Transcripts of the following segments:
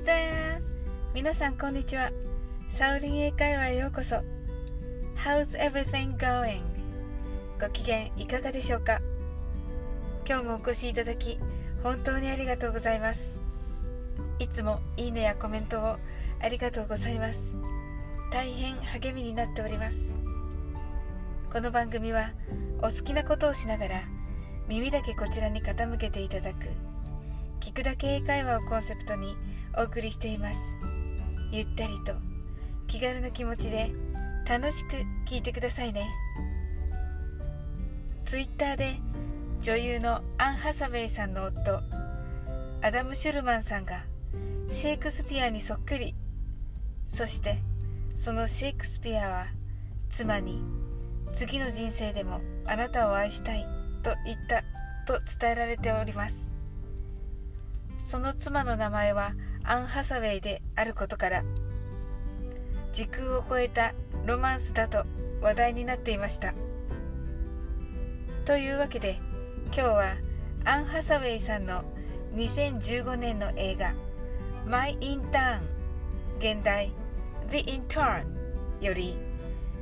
Hi there! 皆さんこんにちは。サウリン英会話へようこそ。How's everything going? ご機嫌いかがでしょうか？今日もお越しいただき本当にありがとうございます。いつもいいねやコメントをありがとうございます。大変励みになっております。この番組はお好きなことをしながら耳だけこちらに傾けていただく聞くだけ英会話をコンセプトにお送りしています。ゆったりと気軽な気持ちで楽しく聞いてくださいね。ツイッターで女優のアン・ハサウェイさんの夫アダム・シュルマンさんがシェイクスピアにそっくり。そしてそのシェイクスピアは妻に次の人生でもあなたを愛したいと言ったと伝えられております。その妻の名前はアン・ハサウェイであることから時空を超えたロマンスだと話題になっていました。というわけで今日はアン・ハサウェイさんの2015年の映画「My Intern」現代「The Intern」より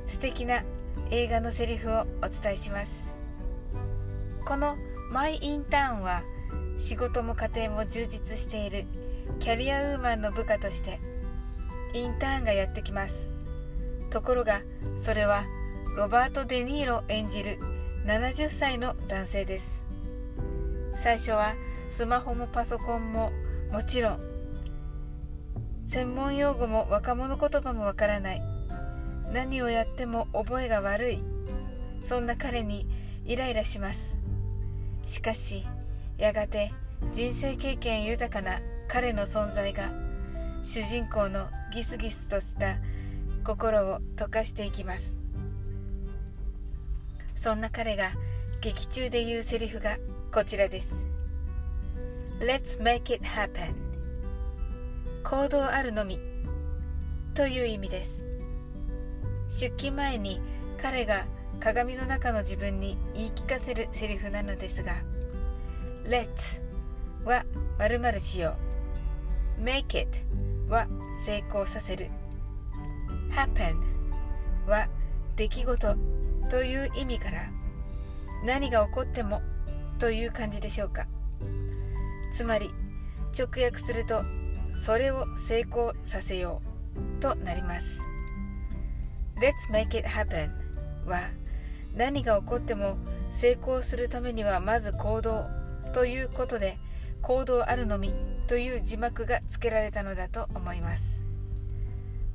素敵な映画のセリフをお伝えします。この「My Intern」は「仕事も家庭も充実している。キャリアウーマンの部下としてインターンがやってきます。ところがそれはロバート・デ・ニーロ演じる70歳の男性です。最初はスマホもパソコンももちろん専門用語も若者言葉もわからない。何をやっても覚えが悪い。そんな彼にイライラします。しかしやがて人生経験豊かな彼の存在が主人公のギスギスとした心を溶かしていきます。そんな彼が劇中で言うセリフがこちらです。Let's make it happen. 行動あるのみ。という意味です。出勤前に彼が鏡の中の自分に言い聞かせるセリフなのですが Let は〇〇しよう。Make it は成功させる。Happen は出来事という意味から何が起こってもという感じでしょうか。つまり直訳するとそれを成功させようとなります。Let's make it happen は何が起こっても成功するためにはまず行動ということで行動あるのみという字幕が付けられたのだと思います。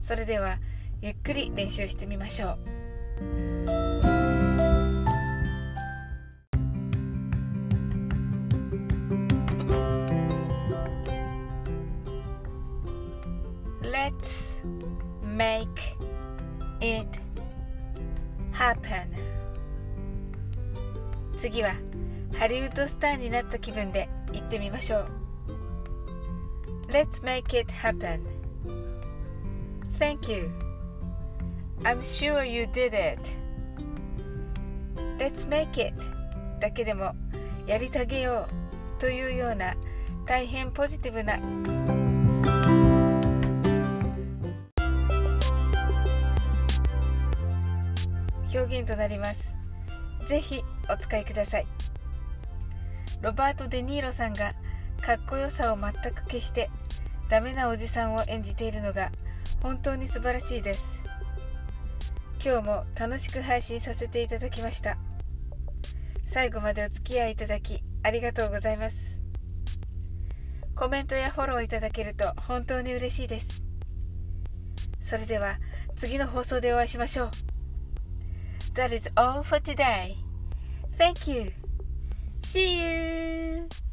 それではゆっくり練習してみましょう「Let's make it happen」次は「ハリウッドスターになった気分で行ってみましょう。Let's make it happen. Thank you. I'm sure you did it. Let's make it. だけでもやりたげようというような大変ポジティブな表現となります。ぜひお使いください。ロバート・デ・ニーロさんがかっこよさを全く消してダメなおじさんを演じているのが本当に素晴らしいです。今日も楽しく配信させていただきました。最後までお付き合いいただきありがとうございます。コメントやフォローいただけると本当に嬉しいです。それでは次の放送でお会いしましょう。That is all for today. Thank you. See you!